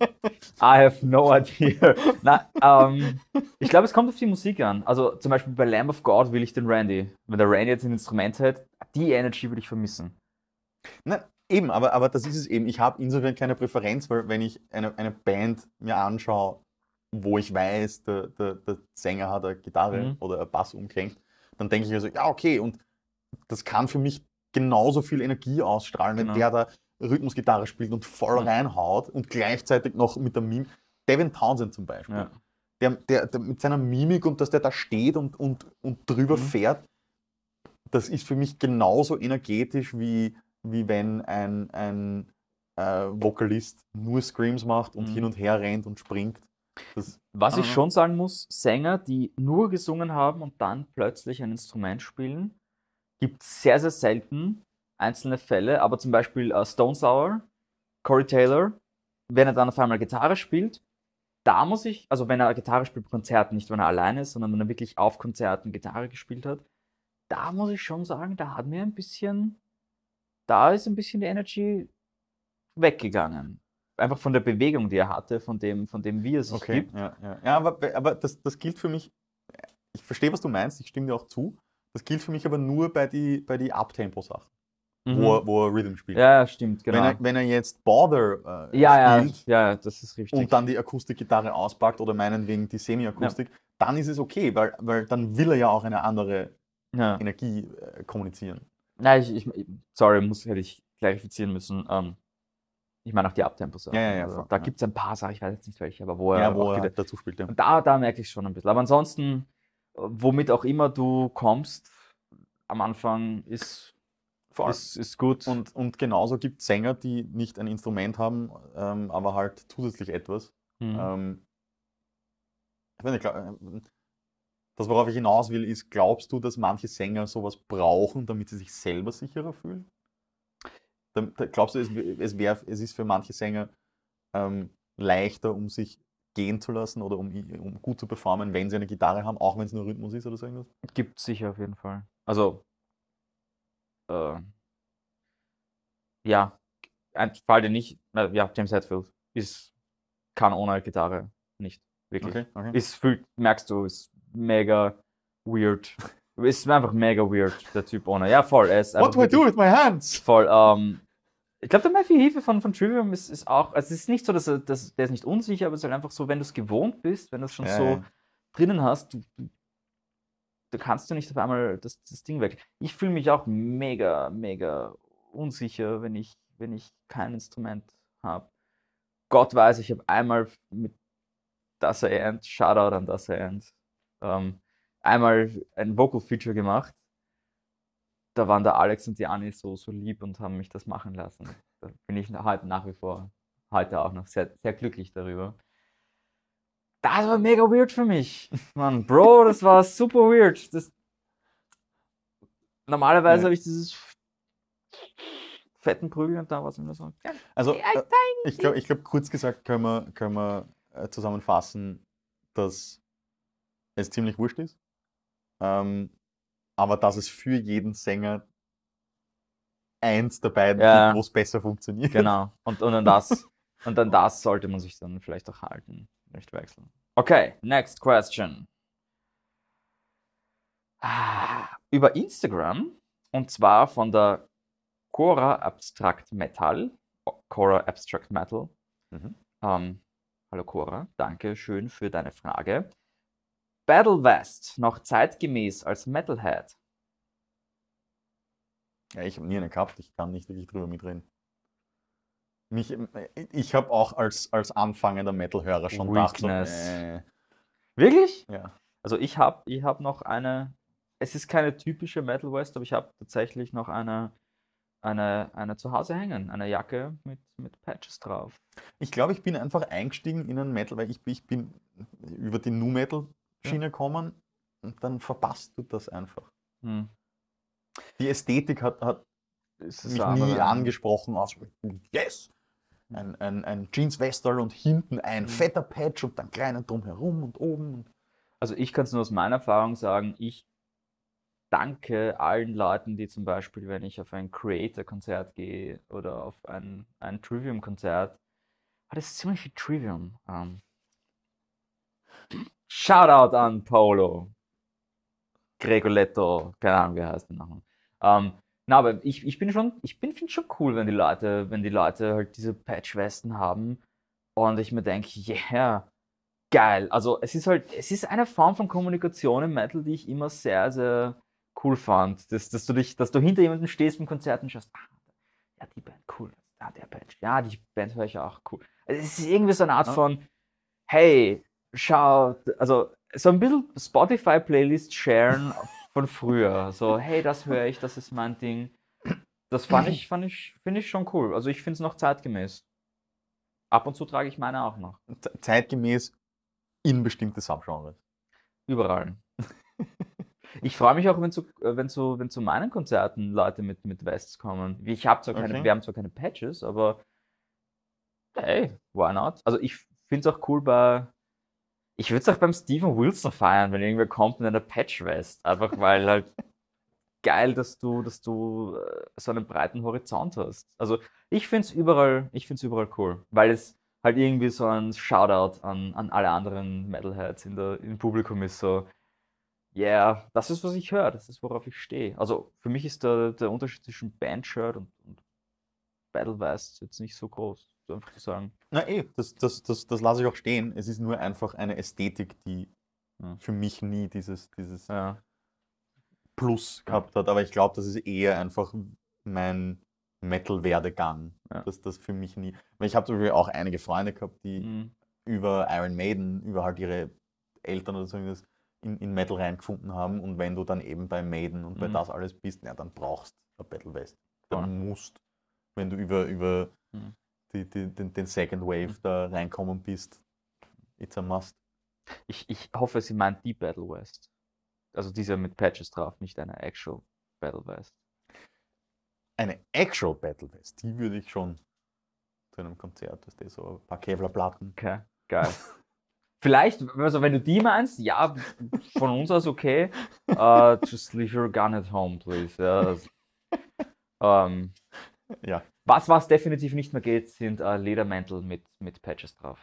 [SPEAKER 2] I have no idea. Na, ähm, ich glaube, es kommt auf die Musik an. Also zum Beispiel bei Lamb of God will ich den Randy. Wenn der Randy jetzt ein Instrument hätte, die Energy würde ich vermissen.
[SPEAKER 1] Na, eben, aber, aber das ist es eben. Ich habe insofern keine Präferenz, weil wenn ich eine, eine Band mir anschaue, wo ich weiß, der, der, der Sänger hat eine Gitarre
[SPEAKER 2] Mhm.
[SPEAKER 1] oder ein Bass umkränkt, dann denke ich also, ja, okay, und das kann für mich genauso viel Energie ausstrahlen, wenn
[SPEAKER 2] Genau.
[SPEAKER 1] der da Rhythmusgitarre spielt und voll
[SPEAKER 2] Ja.
[SPEAKER 1] reinhaut und gleichzeitig noch mit der Mimik. Devin Townsend zum Beispiel.
[SPEAKER 2] Ja.
[SPEAKER 1] Der, der, der mit seiner Mimik und dass der da steht und, und, und drüber
[SPEAKER 2] Mhm.
[SPEAKER 1] fährt, das ist für mich genauso energetisch wie, wie wenn ein, ein äh, Vokalist nur Screams macht und
[SPEAKER 2] Mhm.
[SPEAKER 1] hin und her rennt und springt. Das,
[SPEAKER 2] Was ich
[SPEAKER 1] Aha.
[SPEAKER 2] schon sagen muss, Sänger, die nur gesungen haben und dann plötzlich ein Instrument spielen, gibt es sehr, sehr selten einzelne Fälle, aber zum Beispiel äh, Stone Sour, Corey Taylor, wenn er dann auf einmal Gitarre spielt, da muss ich, also wenn er Gitarre spielt Konzerten, nicht wenn er alleine ist, sondern wenn er wirklich auf Konzerten Gitarre gespielt hat, da muss ich schon sagen, da hat mir ein bisschen, da ist ein bisschen die Energy weggegangen. Einfach von der Bewegung, die er hatte, von dem, von dem wie er sich
[SPEAKER 1] okay,
[SPEAKER 2] gibt.
[SPEAKER 1] ja, ja. ja aber, aber das, das gilt für mich, ich verstehe, was du meinst, ich stimme dir auch zu. Das gilt für mich aber nur bei die, bei die Uptempo-Sachen, wo, er- wo er Rhythm spielt.
[SPEAKER 2] Mhm. Ja, ja, stimmt, genau.
[SPEAKER 1] wenn, er, wenn er jetzt Border äh,
[SPEAKER 2] ja, ja,
[SPEAKER 1] spielt
[SPEAKER 2] ja, das ist richtig.
[SPEAKER 1] und dann die Akustikgitarre auspackt oder meinetwegen die Semi-Akustik, dann ist es okay, weil, weil dann will er ja auch eine andere
[SPEAKER 2] ja.
[SPEAKER 1] Energie äh, kommunizieren.
[SPEAKER 2] Nein, ich, ich, sorry, muss hätte ich klarifizieren müssen. Ähm, ich meine auch die Abtempos.
[SPEAKER 1] Ja, ja, ja,
[SPEAKER 2] Also, da
[SPEAKER 1] ja.
[SPEAKER 2] gibt es ein paar Sachen, ich weiß jetzt nicht welche, aber wo er,
[SPEAKER 1] Ja, wo er halt dazu spielt. Ja.
[SPEAKER 2] und da, da merke ich schon ein bisschen. Aber ansonsten, äh, womit auch immer du kommst, am Anfang ist,
[SPEAKER 1] Voll.
[SPEAKER 2] ist, ist gut.
[SPEAKER 1] Und, und genauso gibt es Sänger, die nicht ein Instrument haben, ähm, aber halt zusätzlich etwas.
[SPEAKER 2] Mhm.
[SPEAKER 1] Ähm, ich nicht, glaub, ähm, das, worauf ich hinaus will, ist, glaubst du, dass manche Sänger sowas brauchen, damit sie sich selber sicherer fühlen? Da, da, glaubst du, es, es, wär, es ist für manche Sänger ähm, leichter, um sich gehen zu lassen oder um, um gut zu performen, wenn sie eine Gitarre haben, auch wenn es nur Rhythmus ist oder so irgendwas?
[SPEAKER 2] Gibt es sicher auf jeden Fall. Also, äh, ja, ein Fall, den ich, äh, ja, James Hetfield ist, kann ohne Gitarre nicht, wirklich.
[SPEAKER 1] Okay, okay.
[SPEAKER 2] Ist, fühlt, merkst du, ist mega weird. Ist einfach mega weird, der Typ ohne. Ja, voll. Er ist
[SPEAKER 1] What do I do with my hands?
[SPEAKER 2] Voll. Ähm, ich glaube, der Matthew Hefe von, von Trivium ist, ist auch, also es ist nicht so, dass er, dass, der ist nicht unsicher, aber es ist halt einfach so, wenn du es gewohnt bist, wenn du es schon
[SPEAKER 1] Ja,
[SPEAKER 2] so
[SPEAKER 1] ja.
[SPEAKER 2] drinnen hast, du da kannst du nicht auf einmal das, das Ding weg. Ich fühle mich auch mega, mega unsicher, wenn ich, wenn ich kein Instrument habe. Gott weiß, ich habe einmal mit Das End, Shoutout an Das End, ähm, einmal ein Vocal Feature gemacht. Da waren der Alex und die Anni so, so lieb und haben mich das machen lassen. Da bin ich halt nach wie vor heute auch noch sehr, sehr glücklich darüber. Das war mega weird für mich. Mann, Bro, das war super weird. Das, normalerweise
[SPEAKER 1] Ja.
[SPEAKER 2] habe ich dieses fetten Prügel und da war es immer so. Ja,
[SPEAKER 1] Also, äh, ich glaube, ich glaub, kurz gesagt können wir, können wir äh, zusammenfassen, dass es ziemlich wurscht ist. Ähm, aber dass es für jeden Sänger eins der beiden
[SPEAKER 2] Ja.
[SPEAKER 1] gibt, wo es besser funktioniert.
[SPEAKER 2] Genau. Und, und an das, und an das sollte man sich dann vielleicht auch halten, nicht wechseln. Okay, next question. Ah, Über Instagram und zwar von der Cora Abstract Metal. Cora Abstract Metal.
[SPEAKER 1] Mhm.
[SPEAKER 2] Ähm, hallo Cora, danke schön für deine Frage. Battle West noch zeitgemäß als Metalhead?
[SPEAKER 1] Ja, ich habe nie eine gehabt, ich kann nicht wirklich drüber mitreden. Mich, ich habe auch als, als anfangender Metal-Hörer schon gedacht, so,
[SPEAKER 2] Weakness.
[SPEAKER 1] äh,
[SPEAKER 2] Wirklich?
[SPEAKER 1] ja.
[SPEAKER 2] Also ich habe ich hab noch eine, es ist keine typische Metal West, aber ich habe tatsächlich noch eine, eine, eine zu Hause hängen, eine Jacke mit, mit Patches drauf.
[SPEAKER 1] Ich glaube, ich bin einfach eingestiegen in einen Metal, weil ich, ich bin über die Nu Metal Schiene gekommen und dann verpasst du das einfach.
[SPEAKER 2] Hm.
[SPEAKER 1] Die Ästhetik hat, hat mich nie angesprochen. Also, yes! Ein, ein, ein Jeans-Westel und hinten ein
[SPEAKER 2] Mhm.
[SPEAKER 1] fetter Patch und dann kleiner drumherum und oben.
[SPEAKER 2] Also ich kann es nur aus meiner Erfahrung sagen, ich danke allen Leuten, die zum Beispiel, wenn ich auf ein Creator-Konzert gehe oder auf ein, ein Trivium-Konzert, ah, das ist ziemlich viel Trivium. Ähm, Shoutout an Paolo. Gregoletto, keine Ahnung, wie er heißt der Nachname. Ähm, na, aber ich, ich bin schon, ich bin finde schon cool, wenn die Leute, wenn die Leute halt diese Patchwesten haben und ich mir denke, yeah, geil. Also es ist halt, es ist eine Form von Kommunikation im Metal, die ich immer sehr, sehr cool fand. Dass, dass du dich, dass du hinter jemandem stehst im Konzert und schaust, ah, ja, die Band, cool. Ah, der Patch. Ja, die Band höre ich auch cool. Also es ist irgendwie so eine Art
[SPEAKER 1] Ja.
[SPEAKER 2] von, hey, schau, also so ein bisschen Spotify-Playlist sharen von früher. So, hey, das höre ich, das ist mein Ding. Das fand ich, fand ich, finde ich schon cool. Also ich finde es noch zeitgemäß. Ab und zu trage ich meine auch noch.
[SPEAKER 1] Ze- Zeitgemäß in bestimmte Subgenres.
[SPEAKER 2] Überall. Ich freue mich auch, wenn zu, äh, wenn zu, wenn zu meinen Konzerten Leute mit, mit Wests kommen. Ich habe zwar keine,
[SPEAKER 1] Okay.
[SPEAKER 2] wir haben zwar keine Patches, aber hey, why not? Also ich finde es auch cool bei. Ich würde es auch beim Steven Wilson feiern, wenn irgendwer kommt mit einer Patch-West. Einfach weil halt geil, dass du, dass du äh, so einen breiten Horizont hast. Also ich finde es überall, ich überall cool, weil es halt irgendwie so ein Shoutout an, an alle anderen Metalheads in der, im Publikum ist so, yeah, das ist, was ich höre, das ist, worauf ich stehe. Also für mich ist der, der Unterschied zwischen Bandshirt und, und Battle West jetzt nicht so groß, so einfach zu sagen.
[SPEAKER 1] Na eh, das, das, das, das lasse ich auch stehen. Es ist nur einfach eine Ästhetik, die
[SPEAKER 2] Ja.
[SPEAKER 1] für mich nie dieses, dieses
[SPEAKER 2] Ja.
[SPEAKER 1] Plus gehabt hat. Aber ich glaube, das ist eher einfach mein Metal-Werdegang.
[SPEAKER 2] Ja.
[SPEAKER 1] Das das für mich nie. Weil ich habe zum Beispiel auch einige Freunde gehabt, die
[SPEAKER 2] Mhm.
[SPEAKER 1] über Iron Maiden, über halt ihre Eltern oder so irgendwas in, in Metal reingefunden haben. Und wenn du dann eben bei Maiden und bei
[SPEAKER 2] Mhm.
[SPEAKER 1] das alles bist, ja, dann brauchst du eine Battle West. Dann musst, wenn du über, über
[SPEAKER 2] Mhm.
[SPEAKER 1] Die, die, den, den Second Wave
[SPEAKER 2] Mhm.
[SPEAKER 1] da reinkommen bist, it's a must.
[SPEAKER 2] Ich, ich hoffe, sie meint die Battle West. Also diese mit Patches drauf, nicht eine actual Battle West.
[SPEAKER 1] Eine Actual Battle West, die würde ich schon zu einem Konzert, das ist so ein paar Kevlar-Platten.
[SPEAKER 2] Okay, geil. Vielleicht, also wenn du die meinst, ja, von uns aus okay. Uh, just leave your gun at home, please. Ja, das, ähm,
[SPEAKER 1] Ja,
[SPEAKER 2] was, was definitiv nicht mehr geht, sind äh, Ledermäntel mit, mit Patches drauf.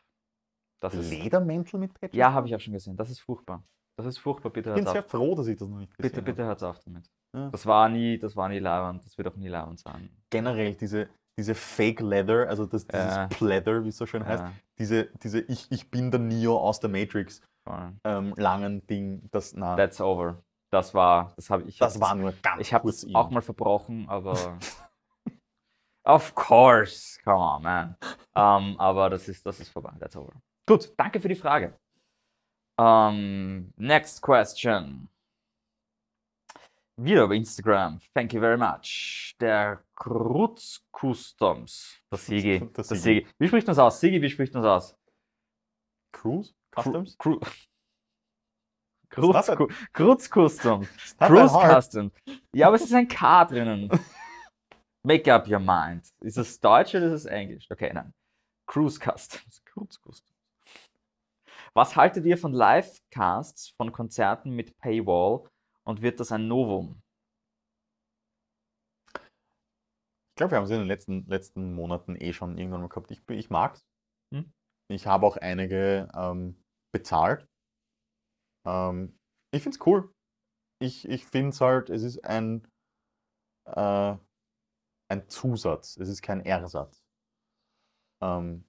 [SPEAKER 2] Das ist,
[SPEAKER 1] Ledermäntel mit Patches?
[SPEAKER 2] ja, habe ich auch schon gesehen. Das ist furchtbar. Das ist furchtbar, bitte
[SPEAKER 1] Ich bin sehr
[SPEAKER 2] auf.
[SPEAKER 1] froh, dass ich das noch nicht gesehen
[SPEAKER 2] Bitte, bitte hört's auf damit.
[SPEAKER 1] Ja.
[SPEAKER 2] Das war nie, das war nie leibend, das wird auch nie leibend sein.
[SPEAKER 1] Generell diese, diese Fake Leather, also das, dieses
[SPEAKER 2] Ja.
[SPEAKER 1] Pleather, wie es so schön heißt, diese, diese ich, ich bin der Neo aus der Matrix ähm, langen Ding, das, na,
[SPEAKER 2] That's over. Das war, das habe ich.
[SPEAKER 1] Das war nur ganz
[SPEAKER 2] Ich habe es auch mal verbrochen, aber. of course, come on, man. Ähm, aber das ist, das ist vorbei. That's over. Gut, danke für die Frage. Ähm, next question. Wieder über Instagram. Thank you very much. Der Krutz Customs. Der Sigi.
[SPEAKER 1] Der
[SPEAKER 2] Der
[SPEAKER 1] Sigi.
[SPEAKER 2] Sigi. Wie spricht man das aus? Sigi, wie spricht man das aus?
[SPEAKER 1] Cruise? Customs?
[SPEAKER 2] Cru Krutz, Krutz
[SPEAKER 1] that
[SPEAKER 2] Cruise. Custom. Ja, aber es ist ein K drinnen. Make up your mind. Ist es Deutsch oder ist es Englisch? Okay, nein. Cruise Customs. Cruise Customs. Was haltet ihr von Livecasts von Konzerten mit Paywall und wird das ein Novum?
[SPEAKER 1] Ich glaube, wir haben es in den letzten, letzten Monaten eh schon irgendwann mal gehabt. Ich, ich mag es.
[SPEAKER 2] Hm.
[SPEAKER 1] Ich habe auch einige ähm, bezahlt. Ähm, ich finde es cool. Ich, ich finde es halt, es ist ein, äh, ein Zusatz. Es ist kein Ersatz. Ähm,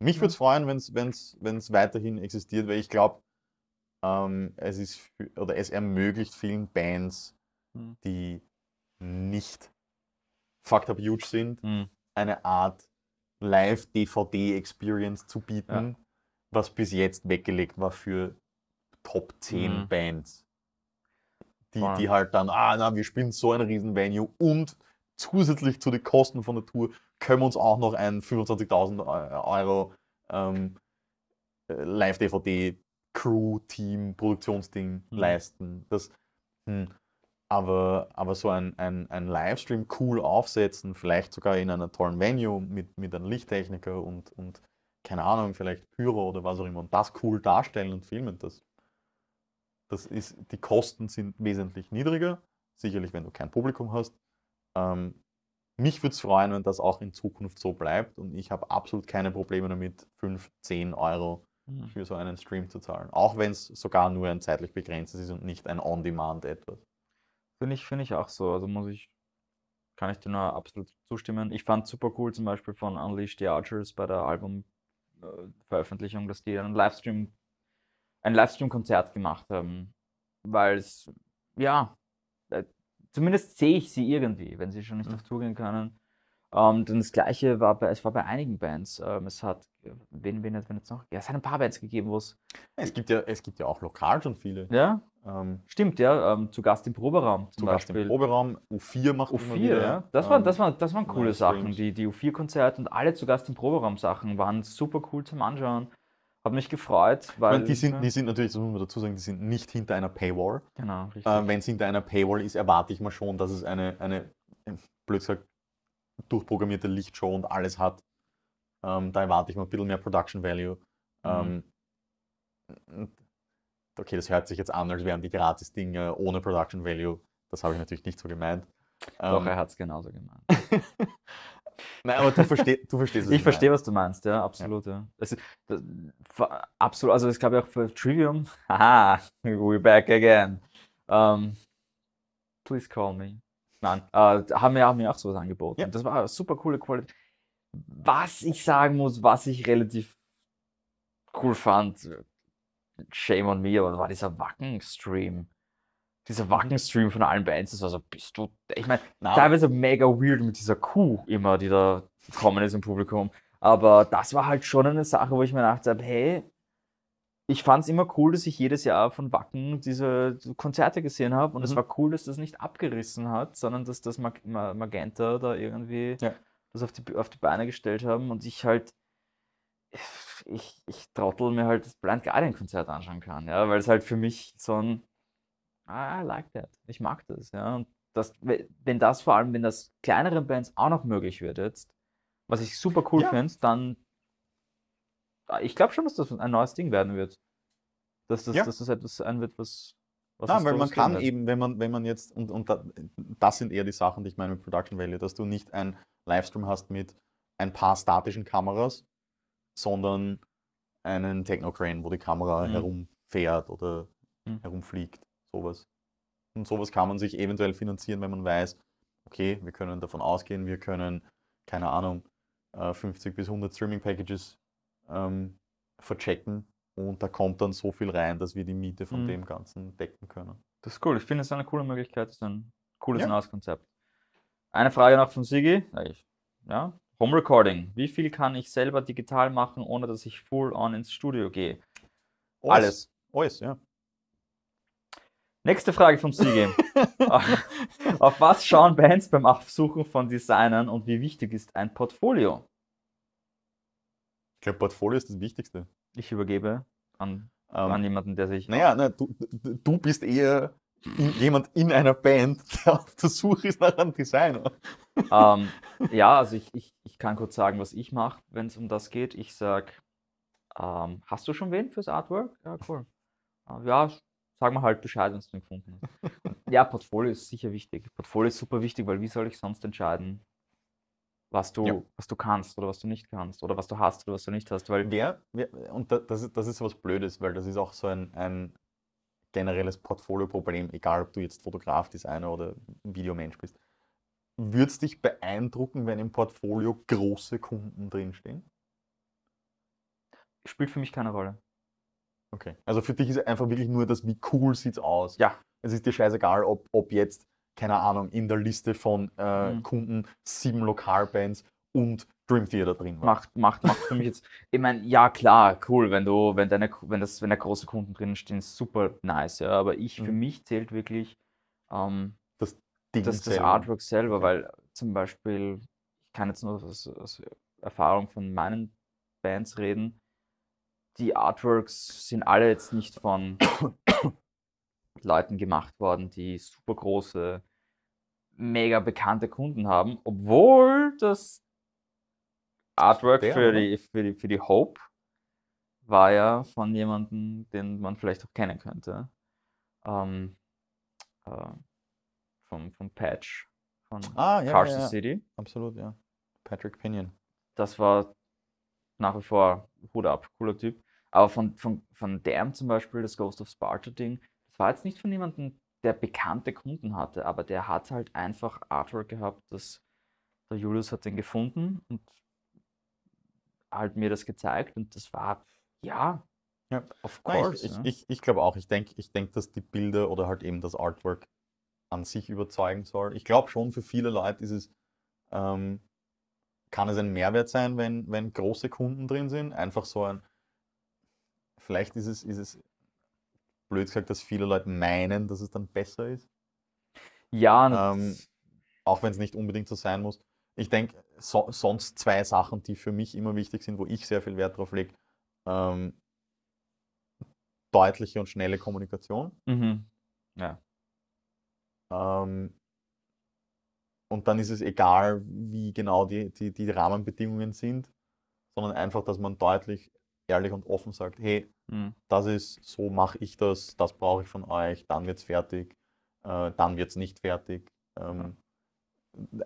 [SPEAKER 1] mich würde es freuen, wenn es weiterhin existiert, weil ich glaube, ähm, es ist für- oder es ermöglicht vielen Bands,
[SPEAKER 2] Hm.
[SPEAKER 1] die nicht fucked up huge sind,
[SPEAKER 2] Hm.
[SPEAKER 1] eine Art Live-DVD-Experience zu bieten, was bis jetzt weggelegt war für Top 10
[SPEAKER 2] Mhm.
[SPEAKER 1] Bands. Die, die halt dann, ah, na, wir spielen so ein riesen Venue und zusätzlich zu den Kosten von der Tour können wir uns auch noch ein 25.000 Eu- Euro ähm, äh, Live-DVD Crew, Team, Produktionsding
[SPEAKER 2] Mhm.
[SPEAKER 1] leisten. Das, hm, aber, aber so ein, ein, ein Livestream cool aufsetzen, vielleicht sogar in einer tollen Venue mit, mit einem Lichttechniker und, und keine Ahnung, vielleicht Pyro oder was auch immer und das cool darstellen und filmen, das, das ist, die Kosten sind wesentlich niedriger, sicherlich wenn du kein Publikum hast. Ähm, mich würde es freuen, wenn das auch in Zukunft so bleibt und ich habe absolut keine Probleme damit, 5, 10 Euro
[SPEAKER 2] Hm.
[SPEAKER 1] für so einen Stream zu zahlen. Auch wenn es sogar nur ein zeitlich begrenztes ist und nicht ein On-Demand etwas.
[SPEAKER 2] Finde ich, finde ich auch so. Also muss ich, kann ich dir nur absolut zustimmen. Ich fand super cool zum Beispiel von Unleash the Archers bei der Albumveröffentlichung, dass die einen Livestream, ein Livestream-Konzert gemacht haben. Weil es, ja, äh, zumindest sehe ich sie irgendwie, wenn sie schon nicht
[SPEAKER 1] Mhm.
[SPEAKER 2] auf Tour gehen können. Ähm, dann das gleiche war bei, es war bei einigen Bands. Ähm, es hat, wen, wen hat jetzt noch? Ja, es hat ein paar Bands gegeben, wo es,
[SPEAKER 1] Es gibt ja, es gibt ja auch lokal schon viele.
[SPEAKER 2] ja,
[SPEAKER 1] Ähm,
[SPEAKER 2] stimmt, ja, ähm, zu Gast im Proberaum
[SPEAKER 1] zu Gast
[SPEAKER 2] Beispiel.
[SPEAKER 1] im Proberaum. U4 macht immer
[SPEAKER 2] U4,
[SPEAKER 1] wieder.
[SPEAKER 2] ja. Das, waren, das, waren, das waren coole Sachen. Die, die U4-Konzerte und alle zu Gast im Proberaum-Sachen waren super cool zum Anschauen. Hat mich gefreut,
[SPEAKER 1] ich
[SPEAKER 2] weil.
[SPEAKER 1] meine, die, sind, die sind natürlich, das muss man dazu sagen, die sind nicht hinter einer Paywall.
[SPEAKER 2] Genau, richtig.
[SPEAKER 1] Ähm, Wenn es hinter einer Paywall ist, erwarte ich mal schon, dass es eine, eine äh, blöd gesagt, durchprogrammierte Lichtshow und alles hat. Ähm, da erwarte ich mal ein bisschen mehr Production Value. Ähm, und- okay, das hört sich jetzt an, als wären die Gratis-Dinge ohne Production Value. Das habe ich natürlich nicht so gemeint.
[SPEAKER 2] Doch,
[SPEAKER 1] Ähm,
[SPEAKER 2] er hat es genauso gemeint.
[SPEAKER 1] Nein, aber du, versteh, du verstehst, was
[SPEAKER 2] Ich verstehe, was du meinst, ja, absolut, ja. Das ist, das, absolut, also das glaube ich auch für Trivium. Haha, we're back again. Ähm, please call me. Nein, äh, haben wir haben mir auch sowas angeboten.
[SPEAKER 1] Ja.
[SPEAKER 2] Das war eine super coole Qualität. Was ich sagen muss, was ich relativ cool fand, shame on me, aber war dieser Wacken-Stream. Dieser Wacken-Stream von allen Bands, das war so, bist du, ich meine, teilweise mega weird mit dieser Kuh immer, die da gekommen ist im Publikum. Aber das war halt schon eine Sache, wo ich mir gedacht habe, hey, ich fand es immer cool, dass ich jedes Jahr von Wacken diese Konzerte gesehen habe. Und es
[SPEAKER 1] Mhm.
[SPEAKER 2] war cool, dass das nicht abgerissen hat, sondern dass das Mag Ma- Magenta da irgendwie
[SPEAKER 1] Ja.
[SPEAKER 2] das auf die, auf die Beine gestellt haben und ich halt, ich, ich trottel mir halt das Blind Guardian Konzert anschauen kann, ja, weil es halt für mich so ein, I like that, ich mag das, ja, und das, we- wenn das vor allem, wenn das kleineren Bands auch noch möglich wird jetzt, was ich super cool
[SPEAKER 1] Ja.
[SPEAKER 2] finde, dann, ah, ich glaube schon, dass das ein neues Ding werden wird. Dass das,
[SPEAKER 1] Ja.
[SPEAKER 2] dass das etwas sein wird, was, was
[SPEAKER 1] Nein, weil man kann
[SPEAKER 2] wird.
[SPEAKER 1] eben, wenn man, wenn man jetzt, und, und da, das sind eher die Sachen, die ich meine mit Production Value, dass du nicht ein Livestream hast mit ein paar statischen Kameras, sondern einen Techno-Crane, wo die Kamera
[SPEAKER 2] Mhm.
[SPEAKER 1] herumfährt oder
[SPEAKER 2] Mhm.
[SPEAKER 1] herumfliegt, sowas. Und sowas kann man sich eventuell finanzieren, wenn man weiß, okay, wir können davon ausgehen, wir können, keine Ahnung, äh, 50 bis 100 Streaming-Packages ähm, verchecken und da kommt dann so viel rein, dass wir die Miete von
[SPEAKER 2] Mhm.
[SPEAKER 1] dem Ganzen decken können.
[SPEAKER 2] Das ist cool. Ich finde es eine coole Möglichkeit. Das ist ein cooles
[SPEAKER 1] Ja.
[SPEAKER 2] neues Konzept. Eine Frage noch von Sigi. Ja. Home Recording. Wie viel kann ich selber digital machen, ohne dass ich full on ins Studio gehe? Alles.
[SPEAKER 1] Alles, ja.
[SPEAKER 2] Nächste Frage von Sigi. Auf was schauen Bands beim Aufsuchen von Designern und wie wichtig ist ein Portfolio?
[SPEAKER 1] Ich glaube, Portfolio ist das Wichtigste.
[SPEAKER 2] Ich übergebe an,
[SPEAKER 1] Ähm,
[SPEAKER 2] an jemanden, der sich.
[SPEAKER 1] Naja, na, du, du bist eher in, jemand in einer Band, der auf der Suche ist nach einem Designer.
[SPEAKER 2] Ähm, ja, also ich, ich, ich kann kurz sagen, was ich mache, wenn es um das geht. Ich sag, ähm, hast du schon wen fürs Artwork? Ja, cool. Äh, ja, sag mal halt Bescheid, wenn du den gefunden hast. Ja, Portfolio ist sicher wichtig. Portfolio ist super wichtig, weil wie soll ich sonst entscheiden, was du,
[SPEAKER 1] Ja.
[SPEAKER 2] was du kannst oder was du nicht kannst oder was du hast oder was du nicht hast, weil
[SPEAKER 1] Wer, wer und da, das, ist, das ist was Blödes, weil das ist auch so ein, ein generelles Portfolio-Problem, egal ob du jetzt Fotograf, Designer oder Videomensch bist. Würde es dich beeindrucken, wenn im Portfolio große Kunden drinstehen?
[SPEAKER 2] spielt für mich keine Rolle.
[SPEAKER 1] Okay. Also für dich ist einfach wirklich nur das, wie cool sieht's aus.
[SPEAKER 2] Ja.
[SPEAKER 1] Es ist dir scheißegal, ob, ob jetzt, keine Ahnung, in der Liste von äh,
[SPEAKER 2] Mhm.
[SPEAKER 1] Kunden sieben Lokalbands und Dream Theater drin war.
[SPEAKER 2] Macht, macht, macht für mich jetzt. Ich meine, ja klar, cool, wenn du, wenn deine, wenn das, wenn da große Kunden drin stehen, super nice, ja. Aber ich, für
[SPEAKER 1] Mhm.
[SPEAKER 2] mich zählt wirklich ähm,
[SPEAKER 1] Ding
[SPEAKER 2] das, das. Artwork selber, weil zum Beispiel, ich kann jetzt nur aus, aus Erfahrung von meinen Bands reden, die Artworks sind alle jetzt nicht von Leuten gemacht worden, die super große, mega bekannte Kunden haben, obwohl das Artwork
[SPEAKER 1] Der,
[SPEAKER 2] für die, für, die, für die Hope war ja von jemandem, den man vielleicht auch kennen könnte. Ähm, äh, vom, vom Patch von
[SPEAKER 1] Ah, ja,
[SPEAKER 2] Carson
[SPEAKER 1] ja, ja.
[SPEAKER 2] City.
[SPEAKER 1] Absolut, ja. Patrick Pinion.
[SPEAKER 2] Das war nach wie vor Hut ab, cooler Typ. Aber von, von, von Damn zum Beispiel, das Ghost of Sparta Ding, das war jetzt nicht von jemandem, der bekannte Kunden hatte, aber der hat halt einfach Artwork gehabt, das der Julius hat den gefunden und halt mir das gezeigt und das war, ja,
[SPEAKER 1] Ja.
[SPEAKER 2] of
[SPEAKER 1] Nein,
[SPEAKER 2] course.
[SPEAKER 1] ich
[SPEAKER 2] ja.
[SPEAKER 1] ich, ich, ich glaube auch. Ich denke, ich denk, dass die Bilder oder halt eben das Artwork an sich überzeugen soll. Ich glaube schon, für viele Leute ist es, ähm, kann es ein Mehrwert sein, wenn, wenn große Kunden drin sind. Einfach so ein, vielleicht ist es, ist es blöd gesagt, dass viele Leute meinen, dass es dann besser ist,
[SPEAKER 2] ja,
[SPEAKER 1] ähm, auch wenn es nicht unbedingt so sein muss. Ich denke, so, sonst zwei Sachen, die für mich immer wichtig sind, wo ich sehr viel Wert drauf lege. Ähm, deutliche und schnelle Kommunikation.
[SPEAKER 2] mhm. ja.
[SPEAKER 1] Ähm, und dann ist es egal, wie genau die, die, die Rahmenbedingungen sind, sondern einfach, dass man deutlich, ehrlich und offen sagt, hey,
[SPEAKER 2] Mhm.
[SPEAKER 1] das ist, so mache ich das, das brauche ich von euch, dann wird es fertig, äh, dann wird es nicht fertig. Ähm,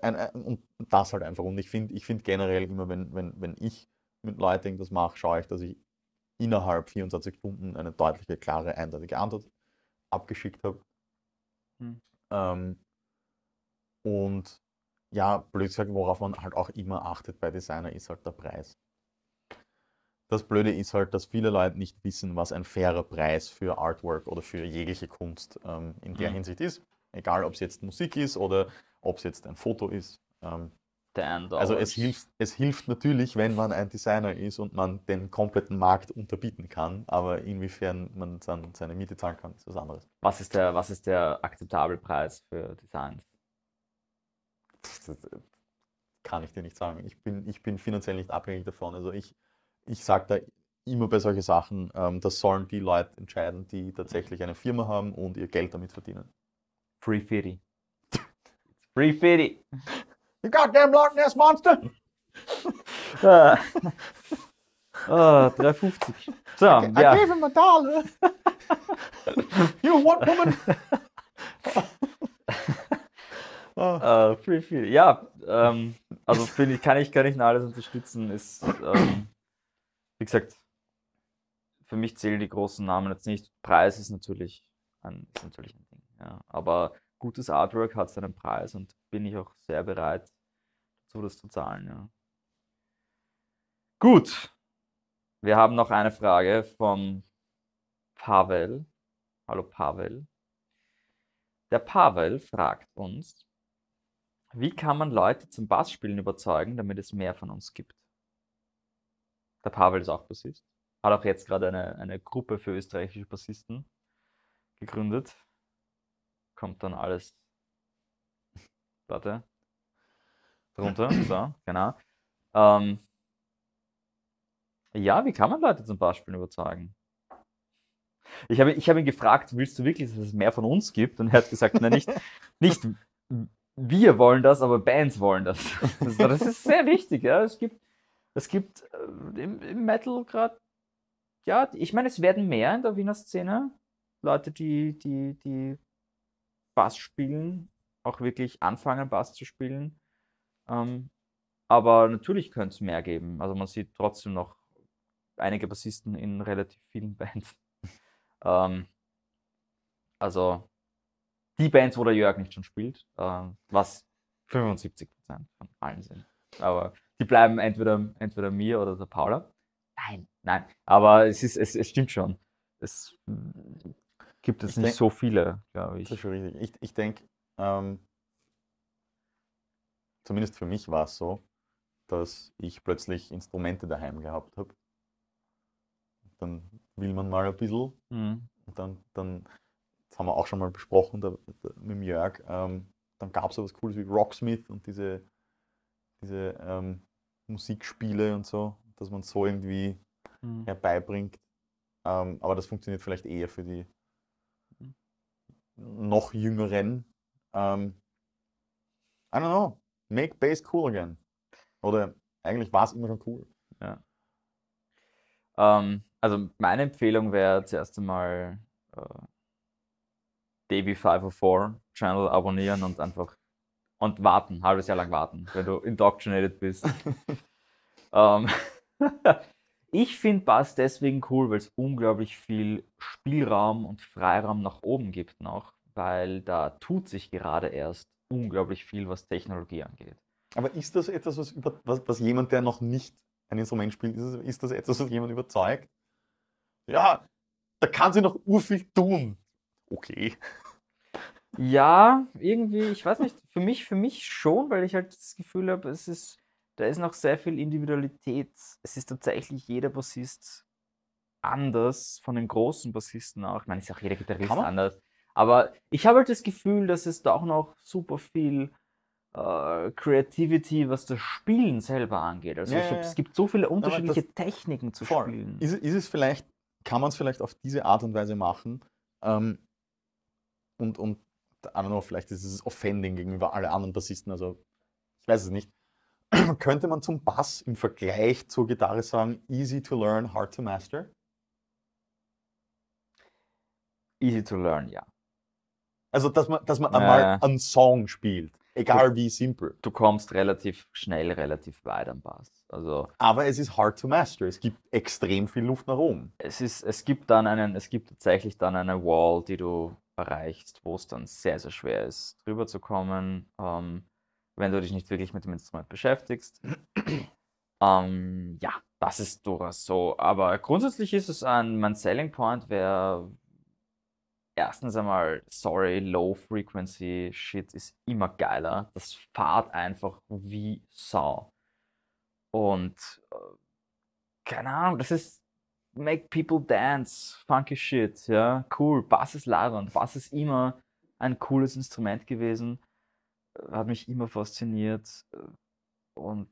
[SPEAKER 1] ein, ein, und das halt einfach. Und ich finde ich find generell immer, wenn, wenn, wenn ich mit Leuten das mache, schaue ich, dass ich innerhalb 24 Stunden eine deutliche, klare, eindeutige Antwort abgeschickt habe.
[SPEAKER 2] Hm.
[SPEAKER 1] Ähm, und ja, blöd gesagt, worauf man halt auch immer achtet bei Designer, ist halt der Preis. Das Blöde ist halt, dass viele Leute nicht wissen, was ein fairer Preis für Artwork oder für jegliche Kunst ähm, in der
[SPEAKER 2] Mhm.
[SPEAKER 1] Hinsicht ist. Egal, ob es jetzt Musik ist oder ob es jetzt ein Foto ist. Ähm, also es hilft, es hilft natürlich, wenn man ein Designer ist und man den kompletten Markt unterbieten kann, aber inwiefern man dann seine Miete zahlen kann, ist was anderes.
[SPEAKER 2] Was ist der, was ist der akzeptable Preis für Designs?
[SPEAKER 1] Das kann ich dir nicht sagen. Ich bin, ich bin finanziell nicht abhängig davon. Also ich, ich sage da immer bei solchen Sachen, ähm, das sollen die Leute entscheiden, die tatsächlich eine Firma haben und ihr Geld damit verdienen.
[SPEAKER 2] Free Fitty. Free Fitty.
[SPEAKER 1] You goddamn Loch Ness Monster!
[SPEAKER 2] Ah. Ah, 3,50. So,
[SPEAKER 1] I
[SPEAKER 2] ja.
[SPEAKER 1] gave him a dollar! you what woman? Ah,
[SPEAKER 2] Äh, Free Fitty. Ja, ähm, also finde ich, kann ich, kann ich alles unterstützen. Ist, ähm, wie gesagt, für mich zählen die großen Namen jetzt nicht. Preis ist natürlich ein, ist natürlich ein Ding. Ja. Aber gutes Artwork hat seinen Preis und bin ich auch sehr bereit, dazu das zu zahlen. Ja. Gut. Wir haben noch eine Frage von Pavel. Hallo Pavel. Der Pavel fragt uns, wie kann man Leute zum Bassspielen überzeugen, damit es mehr von uns gibt? Der Pavel ist auch Bassist. Hat auch jetzt gerade eine, eine Gruppe für österreichische Bassisten gegründet. Kommt dann alles. Warte. Drunter. So, genau. Ähm, ja, wie kann man Leute zum Bassspielen überzeugen? Ich habe, ich habe ihn gefragt, willst du wirklich, dass es mehr von uns gibt? Und er hat gesagt, nein, nicht, nicht wir wollen das, aber Bands wollen das. Das ist sehr wichtig. Ja. Es gibt, es gibt äh, im, im Metal gerade, ja, ich meine, es werden mehr in der Wiener Szene. Leute, die, die, die Bass spielen, auch wirklich anfangen, Bass zu spielen. Ähm, aber natürlich könnte es mehr geben. Also man sieht trotzdem noch einige Bassisten in relativ vielen Bands. ähm, also die Bands, wo der Jörg nicht schon spielt, ähm, was 75% von allen sind. Aber die bleiben entweder, entweder mir oder der Paula. Nein, nein. Aber es, ist, es, es stimmt schon. Es gibt es
[SPEAKER 1] Ich
[SPEAKER 2] nicht
[SPEAKER 1] denk-
[SPEAKER 2] so viele, glaube
[SPEAKER 1] Das ist
[SPEAKER 2] ich.
[SPEAKER 1] schon richtig. Ich, ich denke, ähm, zumindest für mich war es so, dass ich plötzlich Instrumente daheim gehabt habe. Dann will man mal ein bisschen
[SPEAKER 2] Mhm.
[SPEAKER 1] und dann, dann das haben wir auch schon mal besprochen da, da, mit dem Jörg, ähm, dann gab es so was Cooles wie Rocksmith und diese, diese ähm, Musikspiele und so, dass man so irgendwie
[SPEAKER 2] Mhm.
[SPEAKER 1] herbeibringt. Ähm, aber das funktioniert vielleicht eher für die
[SPEAKER 2] Mhm.
[SPEAKER 1] noch jüngeren. Ähm, I don't know, make bass cool again. Oder eigentlich war es immer schon cool.
[SPEAKER 2] Ähm, also meine Empfehlung wäre zuerst einmal äh, DB504 Channel abonnieren und einfach und warten, ein halbes Jahr lang warten, wenn du indoctrinated bist. ähm, ich finde Bass deswegen cool, weil es unglaublich viel Spielraum und Freiraum nach oben gibt noch, weil da tut sich gerade erst unglaublich viel, was Technologie angeht.
[SPEAKER 1] Aber ist das etwas, was, über, was, was jemand, der noch nicht ein Instrument spielt, ist, das- ist das etwas, was jemand überzeugt? Ja, da kann sie noch urviel tun. Okay.
[SPEAKER 2] Ja, irgendwie, ich weiß nicht, für mich, für mich schon, weil ich halt das Gefühl habe, es ist, da ist noch sehr viel Individualität. Es ist tatsächlich jeder Bassist anders, von den großen Bassisten auch. Ich meine, ist ja auch jeder Gitarrist anders. Aber ich habe halt das Gefühl, dass es da auch noch super viel äh, Creativity, was das Spielen selber angeht. Also
[SPEAKER 1] Ja,
[SPEAKER 2] ich
[SPEAKER 1] ja,
[SPEAKER 2] hab,
[SPEAKER 1] ja.
[SPEAKER 2] es gibt so viele unterschiedliche
[SPEAKER 1] das-
[SPEAKER 2] Techniken zu
[SPEAKER 1] Voll.
[SPEAKER 2] spielen.
[SPEAKER 1] Ist, es- ist es vielleicht, kann man es vielleicht auf diese Art und Weise machen? Ähm, und, und, I don't know, vielleicht ist es offending gegenüber alle anderen Bassisten, also ich weiß es nicht. Könnte man zum Bass im Vergleich zur Gitarre sagen, easy to learn, hard to master?
[SPEAKER 2] Easy to learn, ja.
[SPEAKER 1] Also, dass man, dass man
[SPEAKER 2] Ja,
[SPEAKER 1] einmal
[SPEAKER 2] ja.
[SPEAKER 1] einen Song spielt, egal wie simpel.
[SPEAKER 2] Du kommst relativ schnell, relativ weit am Bass. Also
[SPEAKER 1] Aber es ist hard to master. Es gibt extrem viel Luft nach oben.
[SPEAKER 2] es ist, es gibt dann einen, es gibt tatsächlich dann eine Wall, die du erreichst, wo es dann sehr, sehr schwer ist, drüber zu kommen, ähm, wenn du dich nicht wirklich mit dem Instrument beschäftigst. ähm, ja, das ist durchaus so. Aber grundsätzlich ist es ein, mein Selling Point wäre erstens einmal, sorry, Low Frequency Shit ist immer geiler. Das fahrt einfach wie Sau. Und äh, keine Ahnung, das ist Make People Dance, funky Shit, ja, cool. Bass ist labernd. Bass ist immer ein cooles Instrument gewesen, äh, hat mich immer fasziniert äh, und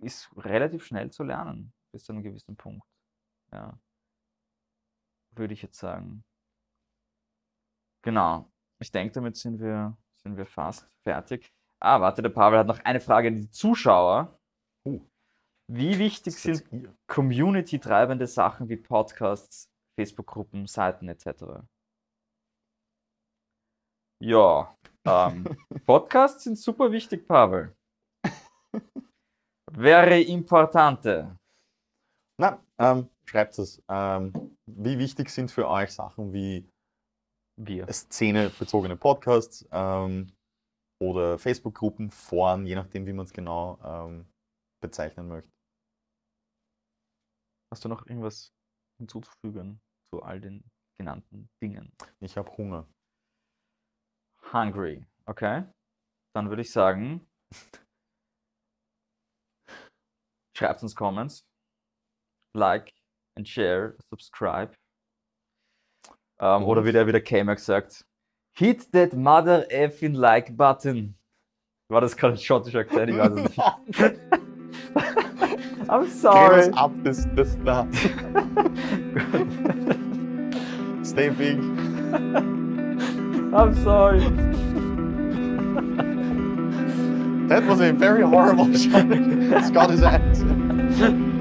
[SPEAKER 2] ist relativ schnell zu lernen, bis zu einem gewissen Punkt. Ja, würde ich jetzt sagen. Genau. Ich denke, damit sind wir, sind wir fast fertig. Ah, warte, der Pavel hat noch eine Frage an die Zuschauer.
[SPEAKER 1] Uh.
[SPEAKER 2] Wie wichtig sind. Community-treibende Sachen wie Podcasts, Facebook-Gruppen, Seiten etc. Ja, ähm, Podcasts sind super wichtig, Pavel. Wäre importante.
[SPEAKER 1] Na, ähm, schreibt es. Ähm, wie wichtig sind für euch Sachen wie
[SPEAKER 2] Wir.
[SPEAKER 1] szenebezogene Podcasts ähm, oder Facebook-Gruppen, Foren, je nachdem, wie man es genau ähm, bezeichnen möchte.
[SPEAKER 2] Hast du noch irgendwas hinzuzufügen zu all den genannten Dingen?
[SPEAKER 1] Ich habe Hunger.
[SPEAKER 2] hungry. Okay? Dann würde ich sagen, schreibt uns Comments, like and share, subscribe. Ähm, oder wie der wieder K-Max sagt, hit that mother effing like button. War das gerade ein schottischer Akzent? Ich weiß es nicht. I'm sorry.
[SPEAKER 1] das ab, das, das, na. Stay big.
[SPEAKER 2] I'm sorry.
[SPEAKER 1] That was a very horrible shot. Scott is accent.